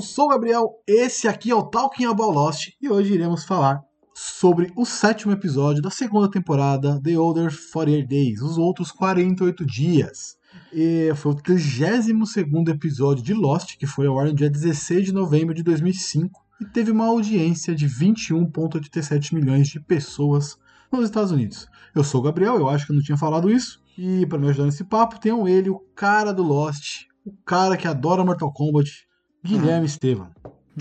Eu sou o Gabriel, esse aqui é o Talking About Lost e hoje iremos falar sobre o sétimo episódio da segunda temporada The Other 48 Days, os outros 48 dias. E foi o 32 episódio de Lost, que foi ao ar no dia 16 de novembro de 2005 e teve uma audiência de 21,87 milhões de pessoas nos Estados Unidos. Eu sou o Gabriel, eu acho que eu não tinha falado isso, e para me ajudar nesse papo, tenho ele, o cara do Lost, o cara que adora Mortal Kombat, Guilherme Estevam.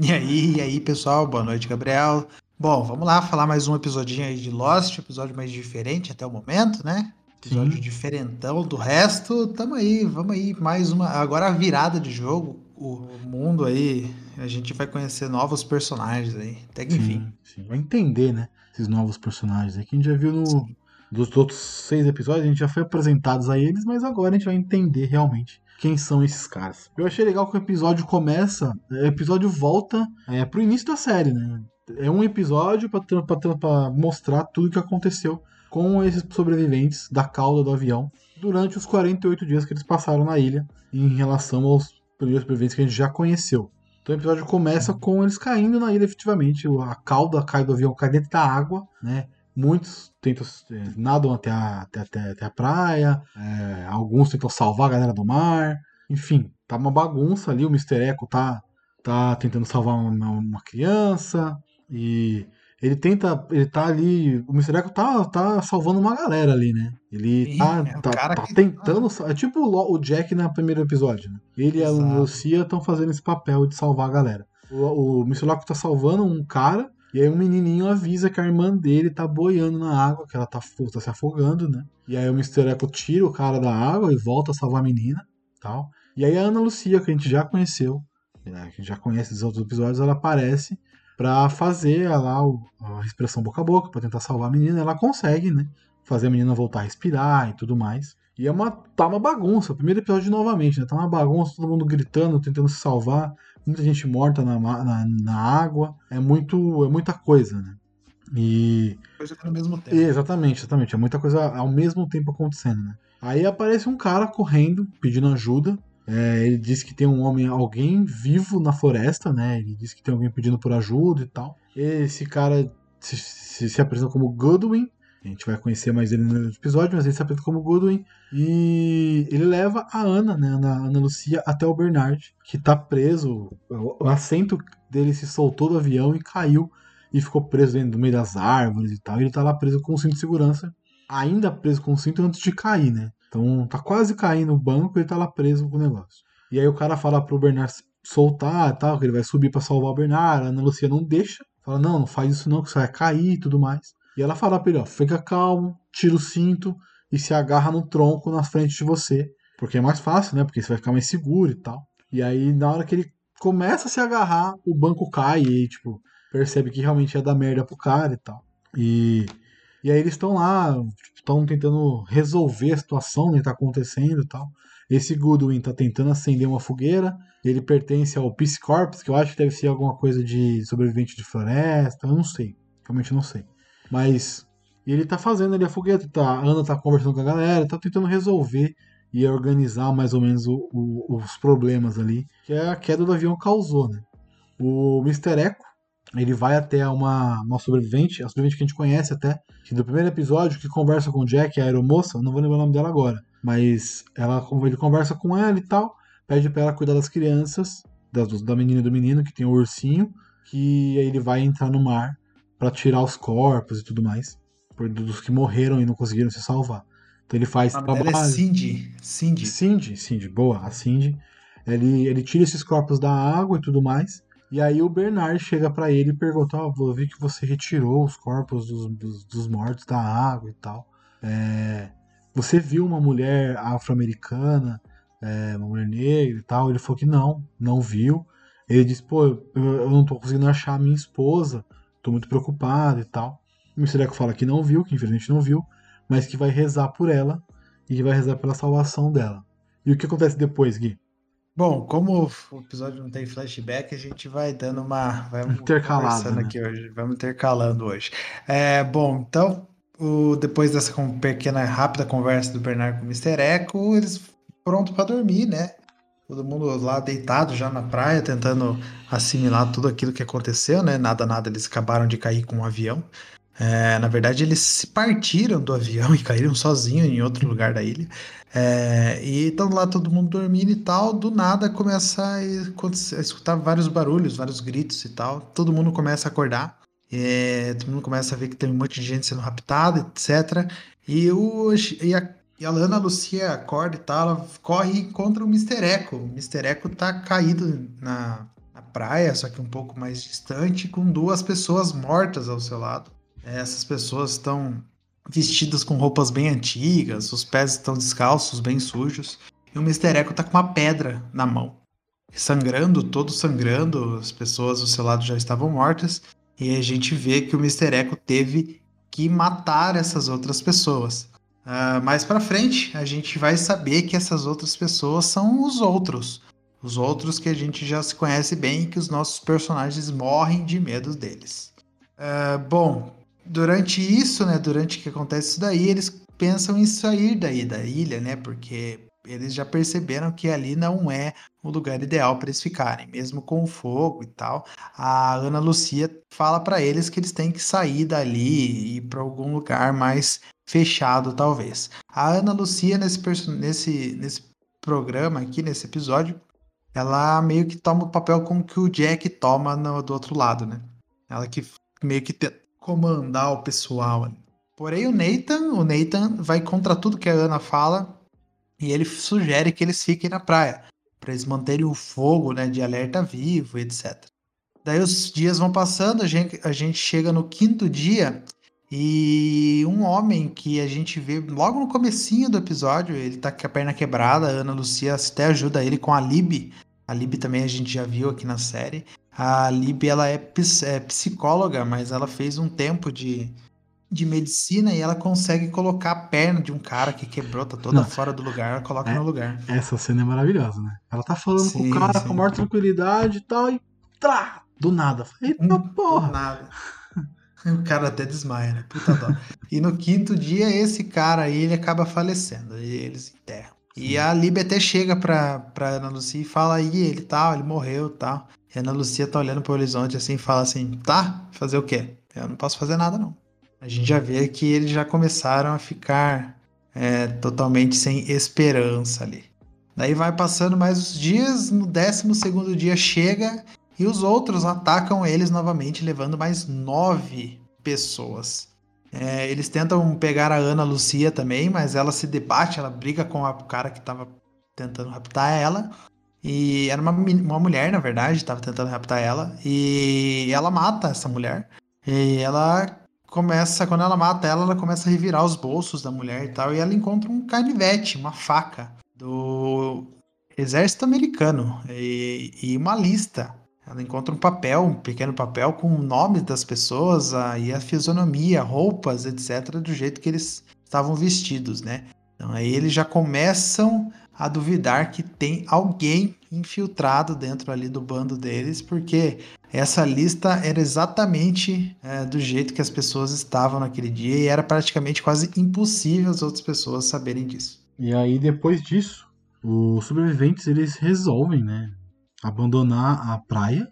E aí, e aí, pessoal? Boa noite, Gabriel. Bom, vamos lá falar mais um episodinho aí de Lost, episódio mais diferente até o momento, né? Episódio Sim. diferentão do resto. Tamo aí, vamos aí, mais uma. Agora a virada de jogo, o mundo aí, a gente vai conhecer novos personagens aí. Até que enfim. Sim, sim. Vai entender, né? Esses novos personagens aí que a gente já viu no, dos outros seis episódios, a gente já foi apresentados a eles, mas agora a gente vai entender realmente quem são esses caras. Eu achei legal que o episódio começa, o episódio volta é, pro início da série, né? É um episódio pra mostrar tudo que aconteceu com esses sobreviventes da cauda do avião durante os 48 dias que eles passaram na ilha em relação aos primeiros sobreviventes que a gente já conheceu. Então o episódio começa com eles caindo na ilha, efetivamente. A cauda cai do avião, cai dentro da água, né? Muitos tentam, eh, nadam até a, até, até- até a praia, eh, alguns tentam salvar a galera do mar. Enfim, tá uma bagunça ali. O Mr. Echo tá, tá tentando salvar uma, uma criança e ele tenta, ele tá ali, o Mr. Echo tá, tá salvando uma galera ali, né? Ele Sim, tá, é tá, tá tentando, é tipo o Jack no primeiro episódio, né? Ele e a Exato. Lucia estão fazendo esse papel de salvar a galera. O, o Mr. Loco tá salvando um cara, e aí um menininho avisa que a irmã dele tá boiando na água, que ela tá, tá se afogando, né? E aí o Mr. Echo tira o cara da água e volta a salvar a menina, tal. E aí a Ana Lucia, que a gente já conheceu, né, que já conhece dos outros episódios, ela aparece pra fazer lá a respiração boca a boca, pra tentar salvar a menina. Ela consegue, né? Fazer a menina voltar a respirar e tudo mais. E é uma, tá uma bagunça. O primeiro episódio novamente, né? Tá uma bagunça, todo mundo gritando, tentando se salvar. Muita gente morta na, na, na água. É muito. É muita coisa, né? E. Coisa no mesmo tempo. Exatamente, exatamente. É muita coisa ao mesmo tempo acontecendo, né? Aí aparece um cara correndo, pedindo ajuda. É, ele diz que tem um homem, alguém vivo na floresta, né? Ele diz que tem alguém pedindo por ajuda e tal. Esse cara se, se, se apresenta como Goodwin. A gente vai conhecer mais ele no episódio, mas ele se apresenta como Goodwin. E ele leva a Ana, né? A Ana Lucia, até o Bernard, que tá preso. O, assento dele se soltou do avião e caiu e ficou preso dentro do meio das árvores e tal. E ele tá lá preso com o cinto de segurança, ainda preso com o cinto antes de cair, né? Então tá quase caindo o banco e ele tá lá preso com o negócio. E aí o cara fala pro Bernard soltar e tal, que ele vai subir pra salvar o Bernard. A Ana Lucia não deixa. Fala, não, não faz isso não, que você vai cair e tudo mais. E ela fala pra ele, ó, fica calmo, tira o cinto e se agarra no tronco na frente de você. Porque é mais fácil, né? Porque você vai ficar mais seguro e tal. E aí, na hora que ele começa a se agarrar, o banco cai e, tipo, percebe que realmente ia dar merda pro cara e tal. E, e aí eles estão lá, estão tentando resolver a situação né, tá acontecendo e tal. Esse Goodwin tá tentando acender uma fogueira. Ele pertence ao Peace Corps, que eu acho que deve ser alguma coisa de sobrevivente de floresta. Eu não sei. Realmente não sei. Mas ele tá fazendo ali a fogueira. Tá, a Ana tá conversando com a galera, tá tentando resolver e organizar mais ou menos o- o- os problemas ali que a queda do avião causou, né? O Mr. Echo, ele vai até uma, uma sobrevivente, a sobrevivente que a gente conhece até, que do primeiro episódio, que conversa com o Jack, a aeromoça, não vou lembrar o nome dela agora, mas ela, ele conversa com ela e tal, pede pra ela cuidar das crianças, das, da menina e do menino, que tem o ursinho, que aí ele vai entrar no mar pra tirar os corpos e tudo mais, por- dos que morreram e não conseguiram se salvar. Então ele faz O nome dela é trabalho. Cindy. Cindy. Cindy, Cindy, boa, a Cindy. Ele, ele tira esses corpos da água e tudo mais. E aí o Bernard chega pra ele e pergunta: Ó, eu vi que você retirou os corpos dos, dos, dos mortos da água e tal. É, você viu uma mulher afro-americana é, uma mulher negra e tal. Ele falou que não, não viu. Ele disse, pô, eu, eu não tô conseguindo achar a minha esposa, tô muito preocupado e tal. O Mr. Echo fala que não viu, que infelizmente não viu, mas que vai rezar por ela e que vai rezar pela salvação dela. E o que acontece depois, Gui? Bom, como o episódio não tem flashback, a gente vai dando uma. Vai Intercalado, né? aqui hoje. Vamos intercalando hoje. É, bom, então, o, depois dessa pequena, rápida conversa do Bernardo com o Mr. Echo, eles pronto para dormir, né? Todo mundo lá deitado já na praia, tentando assimilar tudo aquilo que aconteceu, né? Nada, nada, eles acabaram de cair com um avião. É, na verdade, eles se partiram do avião e caíram sozinhos em outro lugar da ilha. É, e estão lá todo mundo dormindo e tal. Do nada começa a, escutar vários barulhos, vários gritos e tal. Todo mundo começa a acordar. É, todo mundo começa a ver que tem um monte de gente sendo raptada, etc. E, o, e, a, e a Lana Lucia acorda e tal. Ela corre e encontra o Mr. Echo. O Mr. Echo tá caído na, na praia, só que um pouco mais distante, com duas pessoas mortas ao seu lado. Essas pessoas estão vestidas com roupas bem antigas, os pés estão descalços, bem sujos, e o Mr. Echo tá com uma pedra na mão. Sangrando, todo sangrando, as pessoas do seu lado já estavam mortas, e a gente vê que o Mr. Echo teve que matar essas outras pessoas. Uh, mais para frente, a gente vai saber que essas outras pessoas são os outros. Os outros que a gente já se conhece bem e que os nossos personagens morrem de medo deles. Uh, bom, durante isso, né, durante que acontece isso daí, eles pensam em sair daí da ilha, né, porque eles já perceberam que ali não é o lugar ideal para eles ficarem, mesmo com o fogo e tal. A Ana Lucia fala para eles que eles têm que sair dali e ir para algum lugar mais fechado, talvez. A Ana Lucia nesse nesse nesse programa aqui nesse episódio, ela meio que toma o papel como que o Jack toma no, do outro lado, né? Ela que meio que comandar o pessoal. Porém, o Nathan, o Nathan vai contra tudo que a Ana fala e ele sugere que eles fiquem na praia para eles manterem o fogo, né, de alerta vivo, etc. Daí os dias vão passando, a gente, a gente chega no quinto dia e um homem que a gente vê logo no comecinho do episódio, ele tá com a perna quebrada, a Ana Lucia até ajuda ele com a Lib. A Lib também a gente já viu aqui na série. A Lib ela é, é psicóloga, mas ela fez um tempo de, de medicina e ela consegue colocar a perna de um cara que quebrou, tá toda Não, fora do lugar, ela coloca é, no lugar. Essa cena é maravilhosa, né? Ela tá falando sim, com o cara sim. com a maior tranquilidade e tal, e trá, do nada. Eita um, porra! Do nada. O cara até desmaia, né? Puta dó. e no quinto dia, esse cara aí, ele acaba falecendo. E eles enterram. E a Lib até chega pra, pra Ana Lucia e fala aí, ele tal, ele morreu tal. E a Ana Lucia tá olhando pro horizonte assim e fala assim: tá, fazer o quê? Eu não posso fazer nada, não. A gente já vê que eles já começaram a ficar é, totalmente sem esperança ali. Daí vai passando mais os dias, no 12 segundo dia chega e os outros atacam eles novamente, levando mais nove pessoas. É, eles tentam pegar a Ana Lucia também, mas ela se debate, ela briga com o cara que estava tentando raptar ela. E era uma, uma mulher, na verdade, estava tentando raptar ela. E ela mata essa mulher. E ela começa, quando ela mata ela, ela começa a revirar os bolsos da mulher e tal. E ela encontra um canivete, uma faca do exército americano e, e uma lista. Ela encontra um papel, um pequeno papel com o nome das pessoas a, e a fisionomia, roupas, etc., do jeito que eles estavam vestidos, né? Então aí eles já começam a duvidar que tem alguém infiltrado dentro ali do bando deles, porque essa lista era exatamente é, do jeito que as pessoas estavam naquele dia e era praticamente quase impossível as outras pessoas saberem disso. E aí depois disso, os sobreviventes eles resolvem, né, abandonar a praia,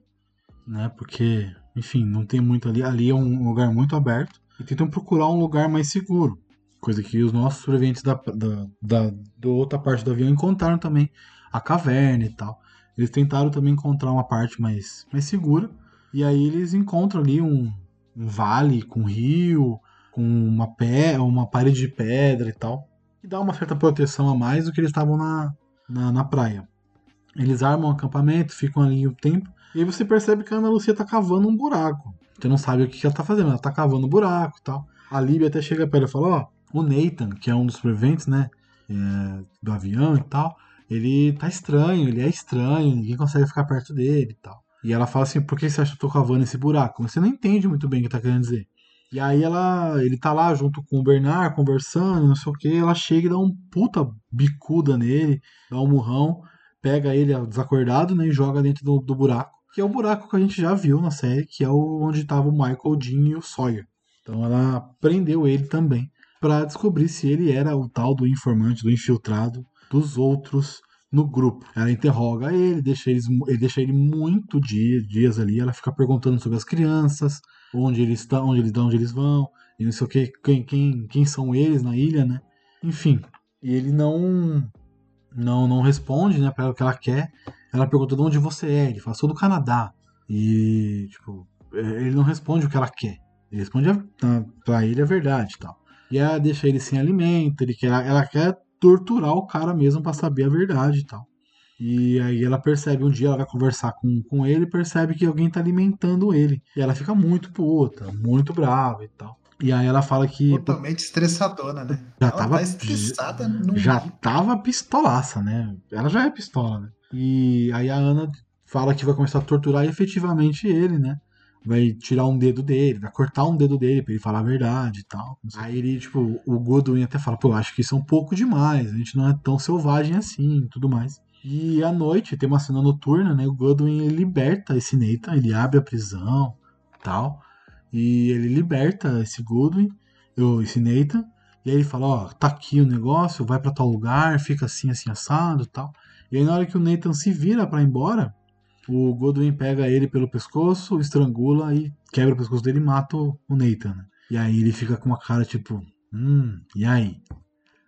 né, porque, enfim, não tem muito ali, ali é um lugar muito aberto e tentam procurar um lugar mais seguro. Coisa que os nossos sobreviventes da, da, da, da outra parte do avião encontraram também a caverna e tal. Eles tentaram também encontrar uma parte mais, mais segura. E aí eles encontram ali um, um vale com um rio, com uma, pé, uma parede de pedra e tal. Que dá uma certa proteção a mais do que eles estavam na, na, na praia. Eles armam um acampamento, ficam ali um tempo. E aí você percebe que a Ana Lucia tá cavando um buraco. Você não sabe o que ela tá fazendo, ela tá cavando um buraco e tal. A Líbia até chega pra ela e fala, ó, oh, o Nathan, que é um dos sobreviventes, né? É, do avião e tal, ele tá estranho, ele é estranho, ninguém consegue ficar perto dele e tal. E ela fala assim, por que você acha que eu tô cavando esse buraco? Você não entende muito bem o que tá querendo dizer. E aí ela, ele tá lá junto com o Bernard, conversando, não sei o que, ela chega e dá um puta bicuda nele, dá um murrão, pega ele desacordado, né, e joga dentro do, do buraco. Que é o buraco que a gente já viu na série, que é o, onde tava o Michael, Dean e o Sawyer. Então ela prendeu ele também para descobrir se ele era o tal do informante, do infiltrado dos outros no grupo. Ela interroga ele, deixa, eles, ele, deixa ele muito dia, dias ali, ela fica perguntando sobre as crianças, onde eles estão, onde eles, onde eles vão, e não sei o que, quem, quem, quem são eles na ilha, né? Enfim, e ele não não não responde, né, para o que ela quer. Ela pergunta de onde você é, ele fala, sou do Canadá. E, tipo, é, ele não responde o que ela quer. Ele responde para ele a verdade e tal. E ela deixa ele sem alimento, ele quer, ela quer torturar o cara mesmo para saber a verdade e tal. E aí ela percebe, um dia ela vai conversar com, com ele e percebe que alguém tá alimentando ele. E ela fica muito puta, muito brava e tal. E aí ela fala que. Totalmente estressadona, né? Já ela tava. tá estressada no já tava pistolaça, né? Ela já é pistola, né? E aí a Ana fala que vai começar a torturar efetivamente ele, né? Vai tirar um dedo dele, vai cortar um dedo dele pra ele falar a verdade e tal. Aí ele, tipo, o Godwin até fala, pô, acho que isso é um pouco demais, a gente não é tão selvagem assim e tudo mais. E à noite, tem uma cena noturna, né? O Godwin liberta esse Nathan, ele abre a prisão tal. E ele liberta esse Godwin, esse Nathan. E aí ele fala, ó, tá aqui o negócio, vai para tal lugar, fica assim, assim, assado tal. E aí na hora que o Nathan se vira para ir embora, o Godwin pega ele pelo pescoço, estrangula e quebra o pescoço dele e mata o Nathan. Né? E aí ele fica com uma cara tipo, hum, e aí?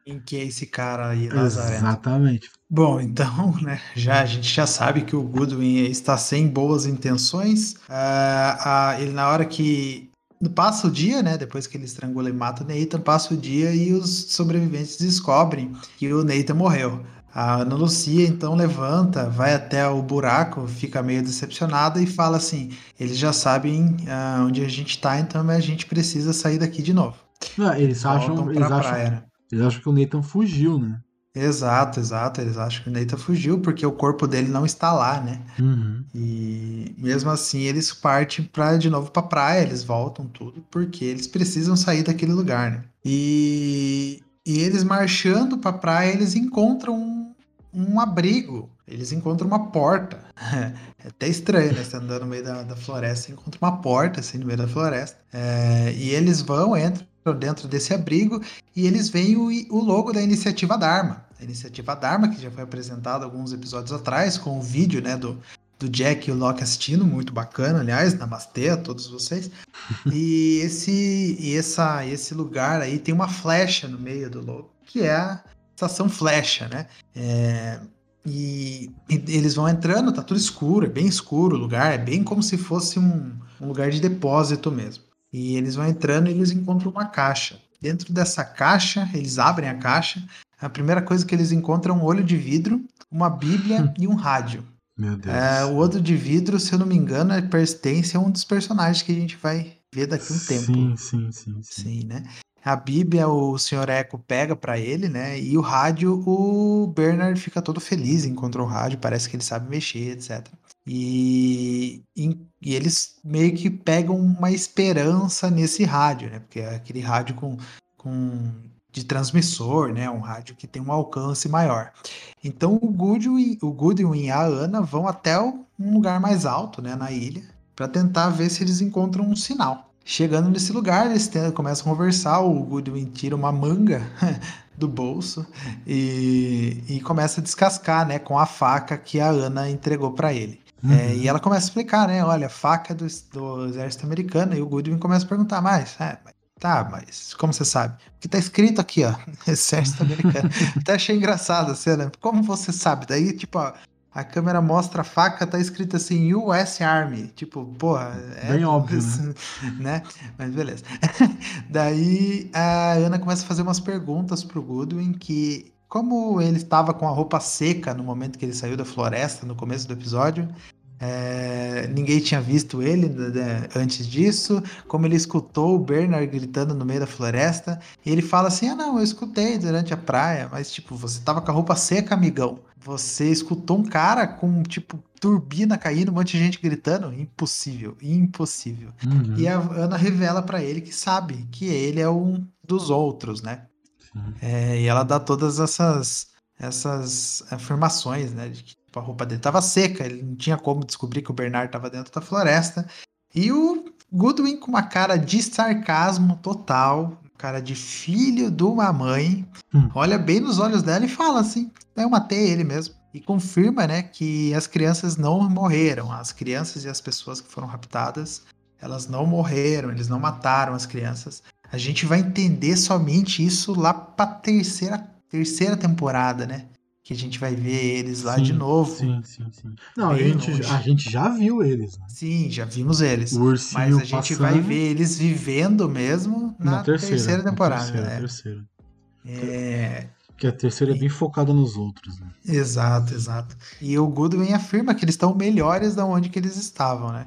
Quem que é esse cara aí, Lazarento? Exatamente. Bom, então, né, já, a gente já sabe que o Goodwin está sem boas intenções. Uh, uh, ele, na hora que passa o dia, né, depois que ele estrangula e mata o Nathan, passa o dia e os sobreviventes descobrem que o Nathan morreu. A Ana Lucia então levanta, vai até o buraco, fica meio decepcionada e fala assim: eles já sabem uh, onde a gente está, então a gente precisa sair daqui de novo. Não, eles, acham, eles, acham, eles acham que o Nathan fugiu, né? Exato, exato. Eles acham que o Nathan fugiu porque o corpo dele não está lá, né? Uhum. E mesmo assim eles partem pra, de novo para praia, eles voltam tudo porque eles precisam sair daquele lugar, né? E, e eles marchando para praia, eles encontram um, um abrigo. Eles encontram uma porta. É até estranho, né? Você andando no meio da, da floresta, encontra uma porta assim no meio da floresta. É, e eles vão, entram dentro desse abrigo e eles veem o, o logo da iniciativa Dharma. A iniciativa Dharma, que já foi apresentada alguns episódios atrás, com o vídeo né, do, do Jack e o Loki assistindo, muito bacana, aliás, namastê a todos vocês. e esse e essa esse lugar aí tem uma flecha no meio do logo, que é estação flecha, né? É, e, e, eles vão entrando, tá tudo escuro, é bem escuro o lugar, é bem como se fosse um, um lugar de depósito mesmo. E eles vão entrando e eles encontram uma caixa. Dentro dessa caixa, eles abrem a caixa. A primeira coisa que eles encontram é um olho de vidro, uma bíblia e um rádio. Meu Deus. É, o outro de vidro, se eu não me engano, é pertence a um dos personagens que a gente vai ver daqui a um tempo. Sim, sim, sim. Sim, sim né? A Bíblia o Sr. Eco pega para ele, né? E o rádio, o Bernard fica todo feliz, encontrou o rádio, parece que ele sabe mexer, etc. E, e, e, eles meio que pegam uma esperança nesse rádio, né? Porque é aquele rádio com, com de transmissor, né? Um rádio que tem um alcance maior. Então o Goodwin, o Goodwin e a Ana vão até um lugar mais alto, né? Na ilha, para tentar ver se eles encontram um sinal. Chegando nesse lugar, eles tentam, começam a conversar. O Goodwin tira uma manga do bolso e, e começa a descascar, né? Com a faca que a Ana entregou para ele. Uhum. É, e ela começa a explicar, né? Olha, faca do, do exército americano. E o Goodwin começa a perguntar mais. É, Tá, mas como você sabe? Porque tá escrito aqui, ó, Exército Americano. Até achei engraçado a cena. Como você sabe? Daí, tipo, ó, a câmera mostra a faca, tá escrito assim, US Army. Tipo, porra. É, Bem óbvio, né? né? Mas beleza. Daí a Ana começa a fazer umas perguntas pro Goodwin que. Como ele estava com a roupa seca no momento que ele saiu da floresta, no começo do episódio, é, ninguém tinha visto ele né, antes disso, como ele escutou o Bernard gritando no meio da floresta, e ele fala assim: Ah, não, eu escutei durante a praia, mas tipo, você tava com a roupa seca, amigão. Você escutou um cara com, tipo, turbina caindo, um monte de gente gritando? Impossível, impossível. Uhum. E a Ana revela para ele que sabe que ele é um dos outros, né? É, e ela dá todas essas, essas afirmações, né? De que a roupa dele estava seca, ele não tinha como descobrir que o Bernard estava dentro da floresta. E o Goodwin com uma cara de sarcasmo total, cara de filho de uma mãe, Hum. olha bem nos olhos dela e fala assim: eu matei ele mesmo. E confirma, né, que as crianças não morreram. As crianças e as pessoas que foram raptadas, elas não morreram, eles não mataram as crianças. A gente vai entender somente isso lá pra terceira, terceira temporada, né? Que a gente vai ver eles lá Sim, de novo. Sim, sim, sim. Não, a gente, longe. a gente já viu eles, né? Sim, já vimos eles. O ursinho Mas a gente vai ver eles vivendo mesmo na, terceira, na temporada, terceira, né? terceira. É, Porque a terceira é bem focada nos outros, né? exato, exato. E o Goodwin afirma que eles estão melhores da onde que eles estavam, né?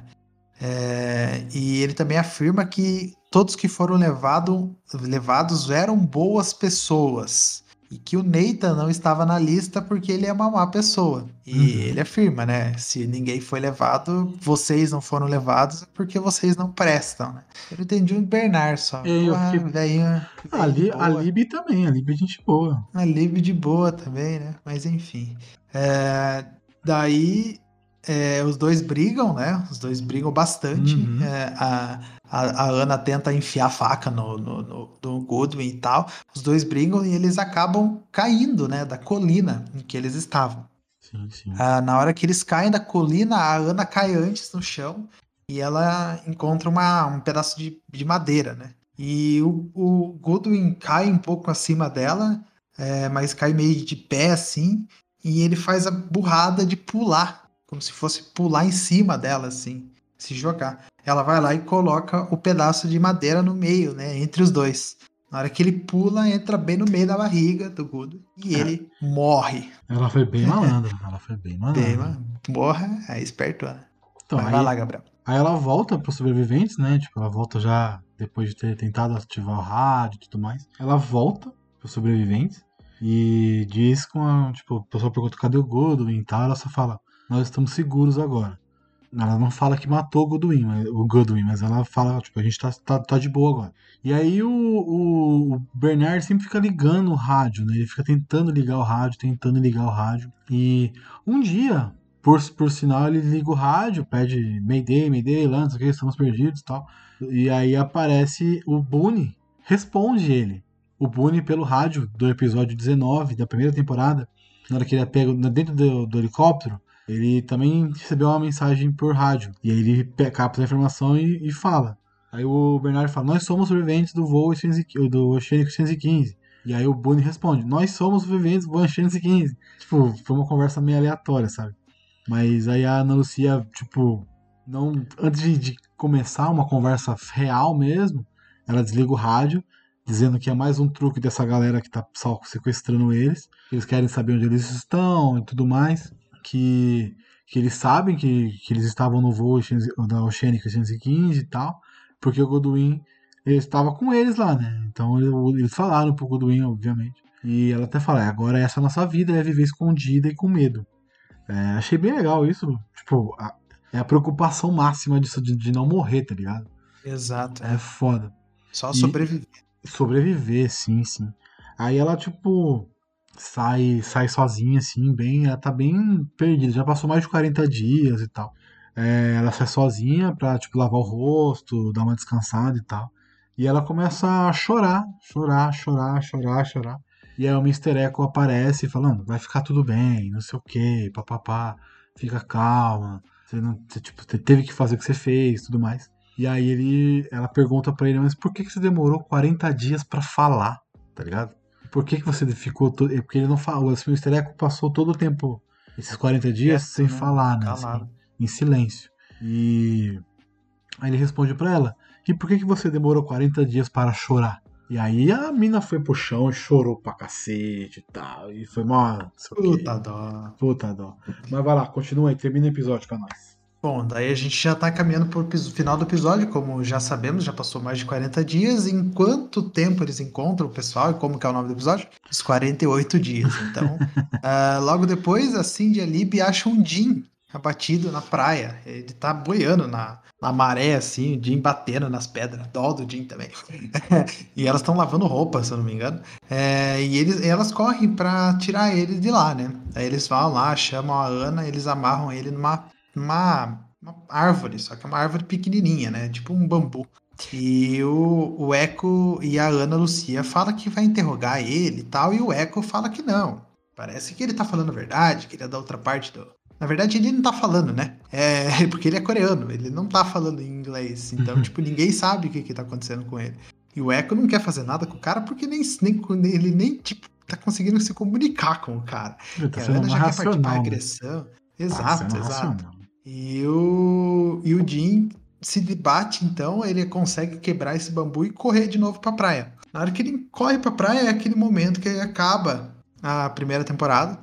É, e ele também afirma que todos que foram levado, levados eram boas pessoas. E que o Nathan não estava na lista porque ele é uma má pessoa. E Uhum. ele afirma, né? Se ninguém foi levado, vocês não foram levados é porque vocês não prestam, né? Eu entendi o Bernard só. É, eu Porra, fiquei- velhinho, A, velhinho Li, a. Libby também, a Libby é gente boa. A Lib de boa também, né? Mas enfim. É, daí é, os dois brigam, né? Os dois brigam bastante. Uhum. É, a, a, a Ana tenta enfiar a faca no, no, no, no Goodwin e tal. Os dois brigam e eles acabam caindo, né? Da colina em que eles estavam. Sim, sim. Ah, na hora que eles caem da colina, a Ana cai antes no chão e ela encontra uma, um pedaço de, de madeira, né? E o, o Goodwin cai um pouco acima dela, é, mas cai meio de pé assim, e ele faz a burrada de pular, como se fosse pular em cima dela, assim, se jogar. Ela vai lá e coloca o pedaço de madeira no meio, né? Entre os dois. Na hora que ele pula, entra bem no meio da barriga do Goodwin e É. ele morre. Ela foi bem malandra. Ela foi bem malandra. Bem. Morra, é espertona. Então, Mas aí, vai lá, Gabriel. aí ela volta pros sobreviventes, né? Tipo, ela volta já depois de ter tentado ativar o rádio e tudo mais. Ela volta pros sobreviventes e diz com a. Tipo, o pessoal pergunta cadê o Godwin e tal. Ela só fala: Nós estamos seguros agora. Ela não fala que matou o Godwin, mas, o Godwin, mas ela fala, tipo, a gente tá, tá, tá de boa agora. E aí o, o, o Bernard sempre fica ligando o rádio, né? Ele fica tentando ligar o rádio, tentando ligar o rádio. E um dia, por, por sinal, ele liga o rádio, pede Mayday, Mayday, lá, não que, estamos perdidos e tal. E aí aparece o Boone, responde ele. O Boone pelo rádio do episódio 19 da primeira temporada, na hora que ele é pego dentro do, do helicóptero, ele também recebeu uma mensagem por rádio. E aí ele capta a informação e, e fala. Aí o Bernardo fala: Nós somos sobreviventes do voo 815 do Oceanic 815. E aí o Boone responde: Nós somos sobreviventes do voo Oceanic 815. Tipo, foi uma conversa meio aleatória, sabe? Mas aí a Ana Lucia, tipo, não, antes de, de começar uma conversa real mesmo, ela desliga o rádio, dizendo que é mais um truque dessa galera que tá só sequestrando eles. Eles querem saber onde eles estão e tudo mais. Que, que eles sabem que, que eles estavam no voo da Oceanic 815 e tal, porque o Godwin estava com eles lá, né? Então ele- eles falaram pro Godwin, obviamente. E ela até fala: "É, agora essa é a nossa vida, é viver escondida e com medo. É, achei bem legal isso. Tipo, a- é a preocupação máxima disso, de, de não morrer, tá ligado? Exato. É foda. Só E- sobreviver. Sobreviver, sim, sim. Aí ela, tipo, sai, sai sozinha, assim, bem. Ela tá bem perdida. Já passou mais de 40 dias e tal. É, ela sai sozinha pra, tipo, lavar o rosto, dar uma descansada e tal. E ela começa a chorar, chorar, chorar, chorar, chorar. E aí o Mr. Echo aparece falando, vai ficar tudo bem, não sei o que, papapá, fica calma. Você não, você, tipo, você teve que fazer o que você fez, tudo mais. E aí ele, ela pergunta pra ele, mas por que, que você demorou 40 dias pra falar, tá ligado? Por que, que você ficou todo, é porque ele não falou, o. Echo passou todo o tempo, esses 40 dias Quieto, sem né? falar, né? Assim, em silêncio. E aí ele responde pra ela, e por que, que você demorou 40 dias para chorar? E aí a mina foi pro chão e chorou pra cacete e tal. E foi mó. Puta dó. Puta dó. Mas vai lá, continua aí, termina o episódio pra nós. Bom, daí a gente já tá caminhando pro final do episódio, como já sabemos, já passou mais de 40 dias. Em quanto tempo eles encontram o pessoal e como que é o nome do episódio? Os 48 dias. Então, uh, logo depois, a Cindy e a Lib acham um Jim abatido na praia. Ele tá boiando na, na maré, assim, o Jim batendo nas pedras. Dó do Jim também. e elas estão lavando roupa, se eu não me engano. É, e eles, elas correm para tirar ele de lá, né? Aí eles vão lá, chamam a Ana, eles amarram ele numa, numa uma árvore, só que é uma árvore pequenininha, né? Tipo um bambu. E o, o Echo e a Ana Lucia fala que vai interrogar ele e tal, e o Echo fala que não. Parece que ele tá falando a verdade, que ele é da outra parte do, na verdade, ele não tá falando, né? É porque ele é coreano, ele não tá falando em inglês. Então, tipo, ninguém sabe o que, que tá acontecendo com ele. E o Echo não quer fazer nada com o cara porque nem, nem ele nem, tipo, tá conseguindo se comunicar com o cara. Ele tá sendo já quer partir pra né? agressão. Exato, tá exato. Racional. E o, e o Jin se debate, então, ele consegue quebrar esse bambu e correr de novo pra praia. Na hora que ele corre pra praia, é aquele momento que acaba a primeira temporada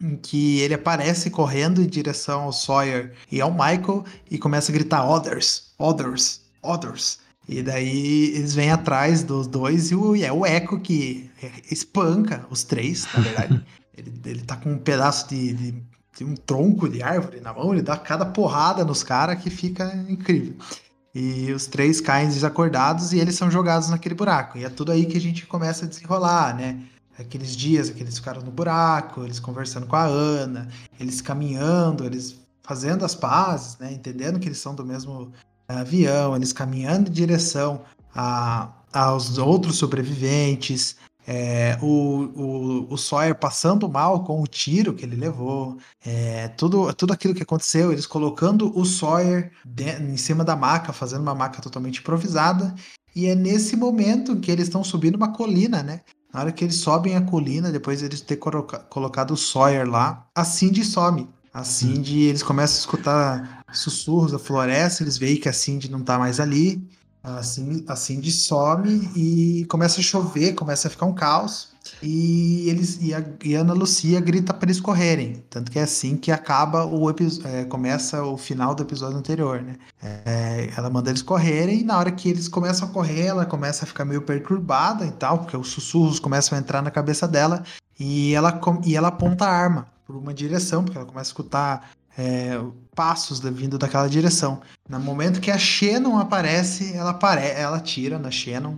em que ele aparece correndo em direção ao Sawyer e ao Michael e começa a gritar others, others, others. E daí eles vêm atrás dos dois e, o, e é o Echo que espanca os três, na verdade. ele, ele tá com um pedaço de, de, de, um tronco de árvore na mão, ele dá cada porrada nos caras que fica incrível. E os três caem desacordados e eles são jogados naquele buraco. E é tudo aí que a gente começa a desenrolar, né? aqueles dias que eles ficaram no buraco, eles conversando com a Ana, eles caminhando, eles fazendo as pazes, né, entendendo que eles são do mesmo eh, avião, eles caminhando em direção a, aos outros sobreviventes, é, o, o, o Sawyer passando mal com o tiro que ele levou, é, tudo, tudo aquilo que aconteceu, eles colocando o Sawyer de, em cima da maca, fazendo uma maca totalmente improvisada, e é nesse momento que eles estão subindo uma colina, né? Na hora que eles sobem a colina, depois eles ter colocado o Sawyer lá, a Cindy some. A Cindy, eles começam a escutar sussurros da floresta, eles veem que a Cindy não tá mais ali. A Cindy, a Cindy some e começa a chover, começa a ficar um caos. E eles e a, e a Ana Lucia grita para eles correrem. Tanto que é assim que acaba o. É, começa o final do episódio anterior, né? É, ela manda eles correrem, e na hora que eles começam a correr, ela começa a ficar meio perturbada e tal, porque os sussurros começam a entrar na cabeça dela. E ela, e ela aponta a arma por uma direção, porque ela começa a escutar é, passos vindo daquela direção. No momento que a Shannon aparece, ela, apare ela tira na Shannon.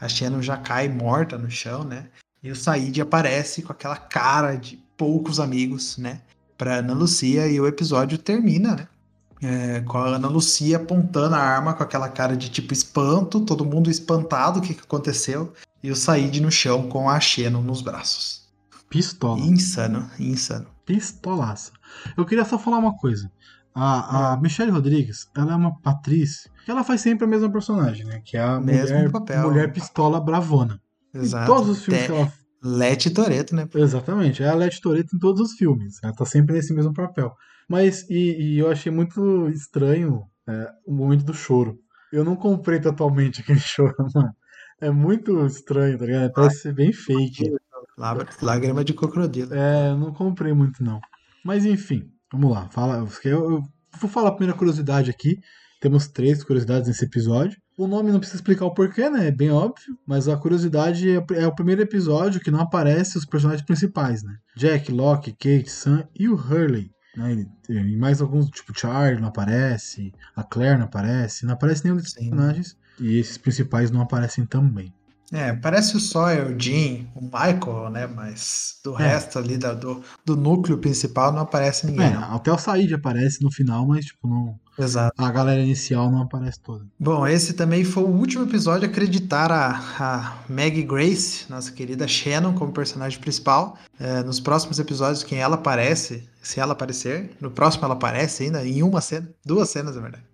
A Shannon já cai morta no chão, né? E o Said aparece com aquela cara de poucos amigos, né? Pra Ana Lucia e o episódio termina, né? É, com a Ana Lucia apontando a arma com aquela cara de tipo espanto, todo mundo espantado, o que, que aconteceu? E o Said no chão com a Xeno nos braços. Pistola. Insano, insano. Pistolaça. Eu queria só falar uma coisa. A, a ah. Michelle Rodrigues, ela é uma atriz que ela faz sempre a mesma personagem, né? Que é a Mesmo mulher, papel. mulher pistola bravona. Exato. Em todos os filmes Te... que ela. Lete Toreto, né? Exatamente, é a Lete Toreto em todos os filmes. Ela tá sempre nesse mesmo papel. Mas, e, e eu achei muito estranho é, o momento do choro. Eu não comprei totalmente aquele choro, mano. É muito estranho, tá ligado? Parece ser bem fake. Lágrima de crocodilo. É, não comprei muito, não. Mas enfim, vamos lá. Fala, eu, eu vou falar a primeira curiosidade aqui. Temos três curiosidades nesse episódio. O nome não precisa explicar o porquê, né? É bem óbvio. Mas a curiosidade é, é o primeiro episódio que não aparece os personagens principais, né? Jack, Locke, Kate, Sam e o Hurley. Né? E mais alguns, tipo Charlie não aparece, a Claire não aparece, não aparece nenhum desses personagens. E esses principais não aparecem também. É, parece o Sawyer, o Jim, o Michael, né? Mas do é. resto ali da, do, do núcleo principal não aparece ninguém. É, até o Said aparece no final, mas tipo, não, Exato. A galera inicial não aparece toda. Bom, esse também foi o último episódio a acreditar a, a Maggie Grace, nossa querida Shannon, como personagem principal. É, nos próximos episódios, quem ela aparece, se ela aparecer, no próximo ela aparece ainda, em uma cena, duas cenas, na verdade.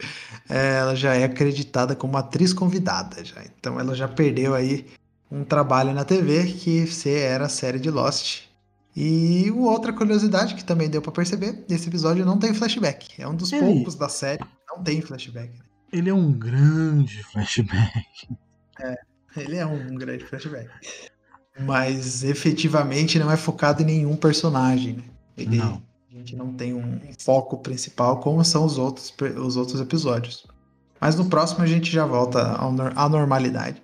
É, ela já é acreditada como atriz convidada, já. Então ela já perdeu aí um trabalho na TV que era a série de Lost. E outra curiosidade que também deu para perceber, esse episódio não tem flashback. É um dos ele... poucos da série que não tem flashback. Né? Ele é um grande flashback. É, ele é um grande flashback. Mas efetivamente não é focado em nenhum personagem. Né? Ele, não. A gente não tem um foco principal como são os outros, os outros episódios. Mas no próximo a gente já volta à normalidade.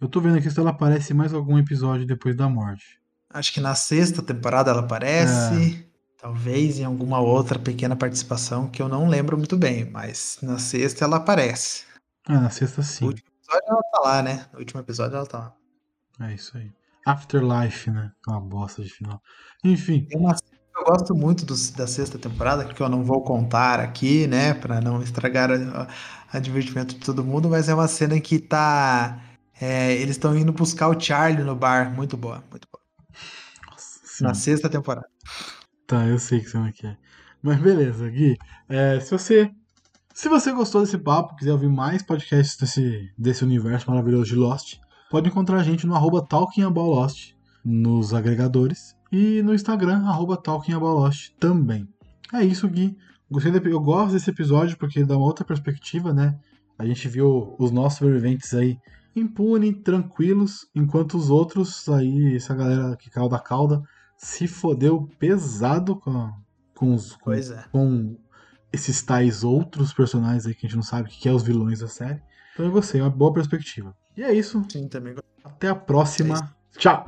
Eu tô vendo aqui se ela aparece mais algum episódio depois da morte. Acho que na sexta temporada ela aparece. É. Talvez em alguma outra pequena participação que eu não lembro muito bem, mas na sexta ela aparece. Ah, na sexta sim. No último episódio ela tá lá, né? No último episódio ela tá lá. É isso aí. Afterlife, né? Uma bosta de final. Enfim. Tem uma eu gosto muito do, da sexta temporada, que eu não vou contar aqui, né, para não estragar o divertimento de todo mundo, mas é uma cena que tá. É, eles estão indo buscar o Charlie no bar. Muito boa, muito boa. Na sexta temporada. Tá, eu sei que cena que é. Mas beleza, Gui. É, se você. Se você gostou desse papo, quiser ouvir mais podcasts desse, desse universo maravilhoso de Lost, pode encontrar a gente no arroba Lost nos agregadores e no Instagram, arroba TalkingAboutLost também. É isso, Gui. Gostei de, eu gosto desse episódio porque dá uma outra perspectiva, né? A gente viu os nossos sobreviventes aí impune, tranquilos, enquanto os outros aí, essa galera que caiu da cauda, se fodeu pesado com, com os com, é. com esses tais outros personagens aí que a gente não sabe o que é os vilões da série. Então eu gostei, uma boa perspectiva. E é isso. Sim, também Até a próxima. É Tchau!